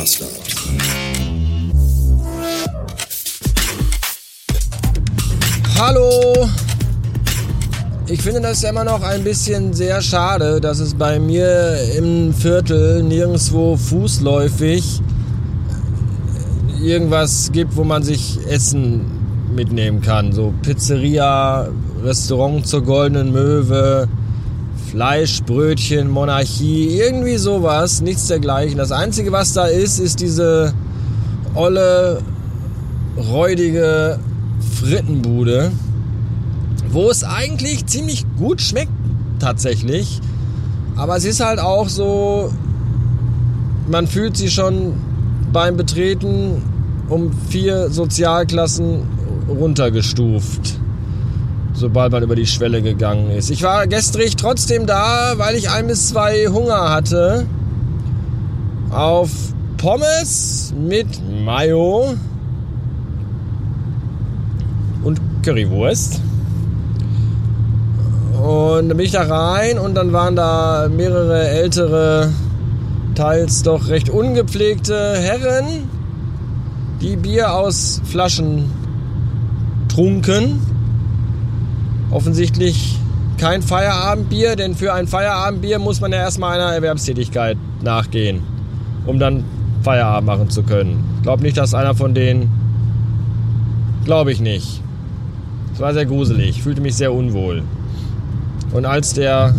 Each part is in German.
Master. Hallo! Ich finde das immer noch ein bisschen sehr schade, dass es bei mir im Viertel nirgendwo fußläufig irgendwas gibt, wo man sich Essen mitnehmen kann. So Pizzeria, Restaurant zur Goldenen Möwe, Fleischbrötchen, Monarchie, irgendwie sowas, nichts dergleichen. Das Einzige, was da ist, ist diese olle, räudige Frittenbude, wo es eigentlich ziemlich gut schmeckt tatsächlich. Aber es ist halt auch so, man fühlt sich schon beim Betreten um vier Sozialklassen runtergestuft sobald man über die Schwelle gegangen ist. Ich war gestrig trotzdem da, weil ich ein bis zwei Hunger hatte. Auf Pommes mit Mayo und Currywurst. Und dann bin ich da rein und dann waren da mehrere ältere, teils doch recht ungepflegte Herren, die Bier aus Flaschen trunken offensichtlich kein Feierabendbier, denn für ein Feierabendbier muss man ja erstmal einer Erwerbstätigkeit nachgehen, um dann Feierabend machen zu können. Ich glaube nicht, dass einer von denen. Glaube ich nicht. Es war sehr gruselig, fühlte mich sehr unwohl. Und als der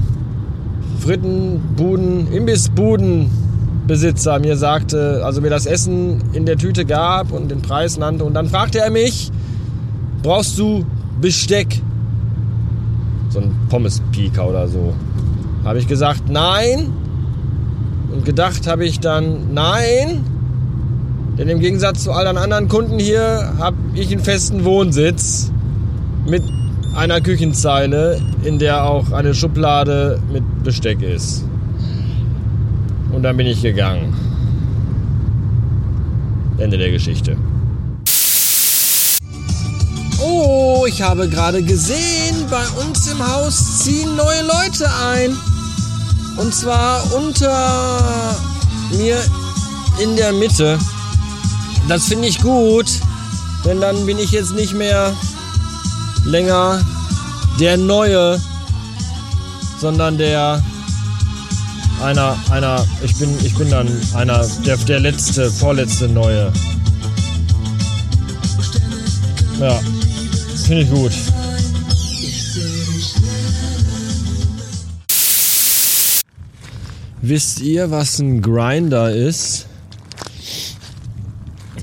Frittenbuden, Imbissbudenbesitzer mir sagte, also mir das Essen in der Tüte gab und den Preis nannte, und dann fragte er mich, brauchst du Besteck? So ein Pommes-Pika oder so. Habe ich gesagt, nein. Und gedacht habe ich dann, nein. Denn im Gegensatz zu allen anderen Kunden hier habe ich einen festen Wohnsitz mit einer Küchenzeile, in der auch eine Schublade mit Besteck ist. Und dann bin ich gegangen. Ende der Geschichte. Ich habe gerade gesehen, bei uns im Haus ziehen neue Leute ein. Und zwar unter mir in der Mitte. Das finde ich gut, denn dann bin ich jetzt nicht mehr länger der Neue, sondern der einer, einer, ich bin, ich bin dann einer, der, der letzte, vorletzte Neue. Ja. Finde ich gut. Wisst ihr, was ein Grinder ist?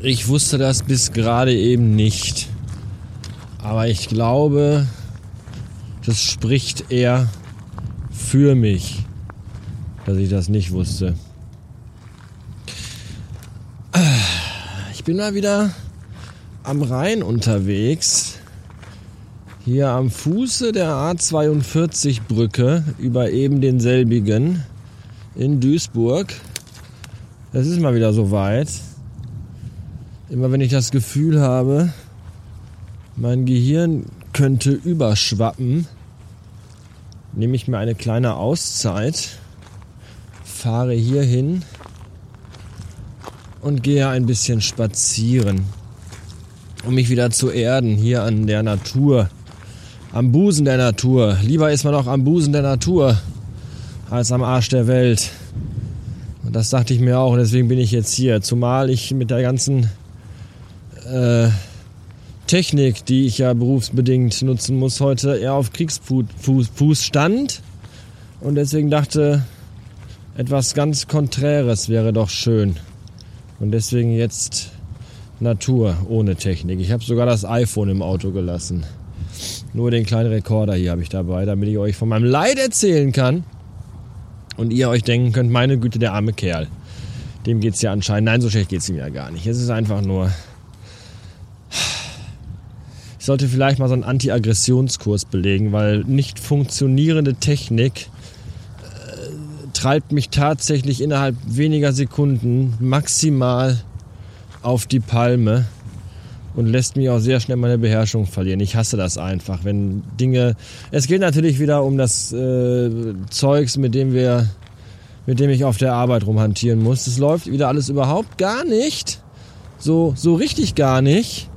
Ich wusste das bis gerade eben nicht. Aber ich glaube, das spricht eher für mich, dass ich das nicht wusste. Ich bin mal wieder am Rhein unterwegs hier am Fuße der A42 Brücke über eben denselbigen in Duisburg. Es ist mal wieder so weit. Immer wenn ich das Gefühl habe, mein Gehirn könnte überschwappen, nehme ich mir eine kleine Auszeit, fahre hier hin und gehe ein bisschen spazieren, um mich wieder zu erden hier an der Natur am Busen der Natur. Lieber ist man auch am Busen der Natur als am Arsch der Welt. Und das dachte ich mir auch und deswegen bin ich jetzt hier. Zumal ich mit der ganzen äh, Technik, die ich ja berufsbedingt nutzen muss, heute eher auf Kriegsfuß stand. Und deswegen dachte, etwas ganz Konträres wäre doch schön. Und deswegen jetzt Natur ohne Technik. Ich habe sogar das iPhone im Auto gelassen. Nur den kleinen Rekorder hier habe ich dabei, damit ich euch von meinem Leid erzählen kann. Und ihr euch denken könnt, meine Güte, der arme Kerl. Dem geht es ja anscheinend. Nein, so schlecht geht es ihm ja gar nicht. Es ist einfach nur. Ich sollte vielleicht mal so einen Anti-Aggressionskurs belegen, weil nicht funktionierende Technik äh, treibt mich tatsächlich innerhalb weniger Sekunden maximal auf die Palme und lässt mich auch sehr schnell meine Beherrschung verlieren. Ich hasse das einfach, wenn Dinge. Es geht natürlich wieder um das äh, Zeugs, mit dem wir mit dem ich auf der Arbeit rumhantieren muss. Das läuft wieder alles überhaupt gar nicht. So, so richtig gar nicht.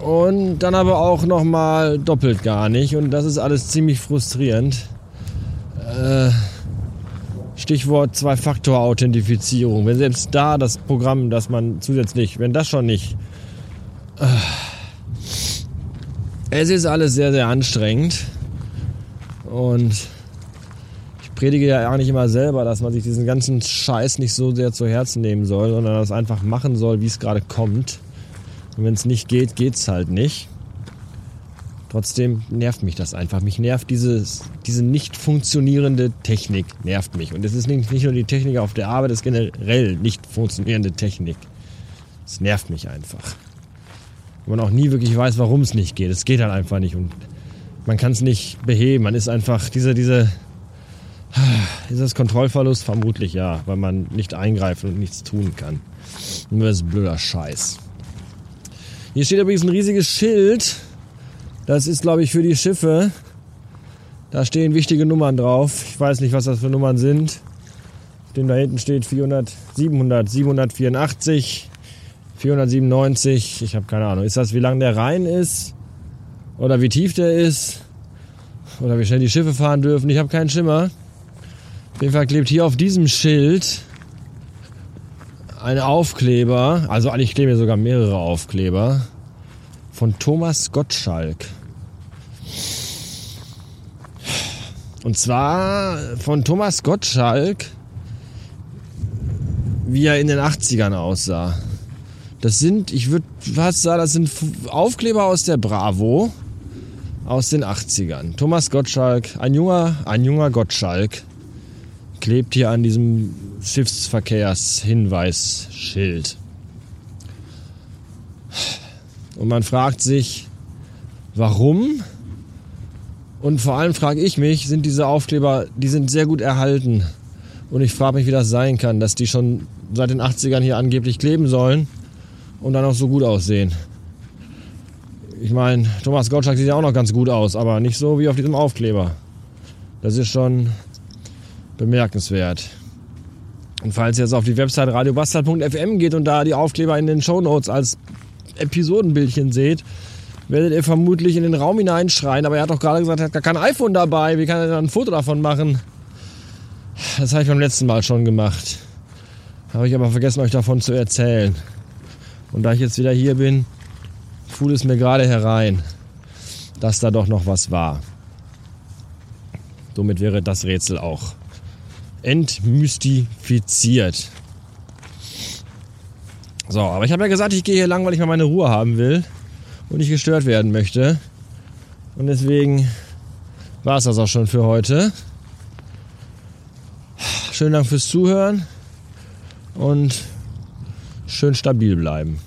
Und dann aber auch nochmal doppelt gar nicht. Und das ist alles ziemlich frustrierend. Äh, Stichwort Zwei-Faktor-Authentifizierung. Wenn selbst da das Programm, das man zusätzlich, wenn das schon nicht. Es ist alles sehr, sehr anstrengend. Und ich predige ja nicht immer selber, dass man sich diesen ganzen Scheiß nicht so sehr zu Herzen nehmen soll, sondern das einfach machen soll, wie es gerade kommt. Und wenn es nicht geht, geht es halt nicht. Trotzdem nervt mich das einfach. Mich nervt dieses, diese nicht funktionierende Technik, nervt mich. Und es ist nicht, nicht nur die Technik auf der Arbeit, es ist generell nicht funktionierende Technik. Es nervt mich einfach. Und man auch nie wirklich weiß, warum es nicht geht. Es geht halt einfach nicht und man kann es nicht beheben. Man ist einfach diese, diese, ist das Kontrollverlust? Vermutlich ja, weil man nicht eingreifen und nichts tun kann. Nur das ist blöder Scheiß. Hier steht übrigens ein riesiges Schild das ist, glaube ich, für die Schiffe. Da stehen wichtige Nummern drauf. Ich weiß nicht, was das für Nummern sind. Dem da hinten steht 400, 700, 784, 497. Ich habe keine Ahnung. Ist das, wie lang der Rhein ist? Oder wie tief der ist? Oder wie schnell die Schiffe fahren dürfen? Ich habe keinen Schimmer. Auf jeden Fall klebt hier auf diesem Schild ein Aufkleber. Also eigentlich kleben hier sogar mehrere Aufkleber von Thomas Gottschalk. Und zwar von Thomas Gottschalk, wie er in den 80ern aussah. Das sind, ich würde fast sagen, das sind Aufkleber aus der Bravo aus den 80ern. Thomas Gottschalk, ein junger, ein junger Gottschalk, klebt hier an diesem Schiffsverkehrshinweisschild. Und man fragt sich, warum? Und vor allem frage ich mich, sind diese Aufkleber, die sind sehr gut erhalten. Und ich frage mich, wie das sein kann, dass die schon seit den 80ern hier angeblich kleben sollen und dann auch so gut aussehen. Ich meine, Thomas Gottschalk sieht ja auch noch ganz gut aus, aber nicht so wie auf diesem Aufkleber. Das ist schon bemerkenswert. Und falls ihr jetzt auf die Website radiobastard.fm geht und da die Aufkleber in den Shownotes als Episodenbildchen seht, werdet ihr vermutlich in den Raum hineinschreien. Aber er hat doch gerade gesagt, er hat gar kein iPhone dabei. Wie kann er dann ein Foto davon machen? Das habe ich beim letzten Mal schon gemacht. Habe ich aber vergessen, euch davon zu erzählen. Und da ich jetzt wieder hier bin, fuhl es mir gerade herein, dass da doch noch was war. Somit wäre das Rätsel auch entmystifiziert. So, aber ich habe ja gesagt, ich gehe hier lang, weil ich mal meine Ruhe haben will und nicht gestört werden möchte. Und deswegen war es das auch schon für heute. Schönen Dank fürs Zuhören und schön stabil bleiben.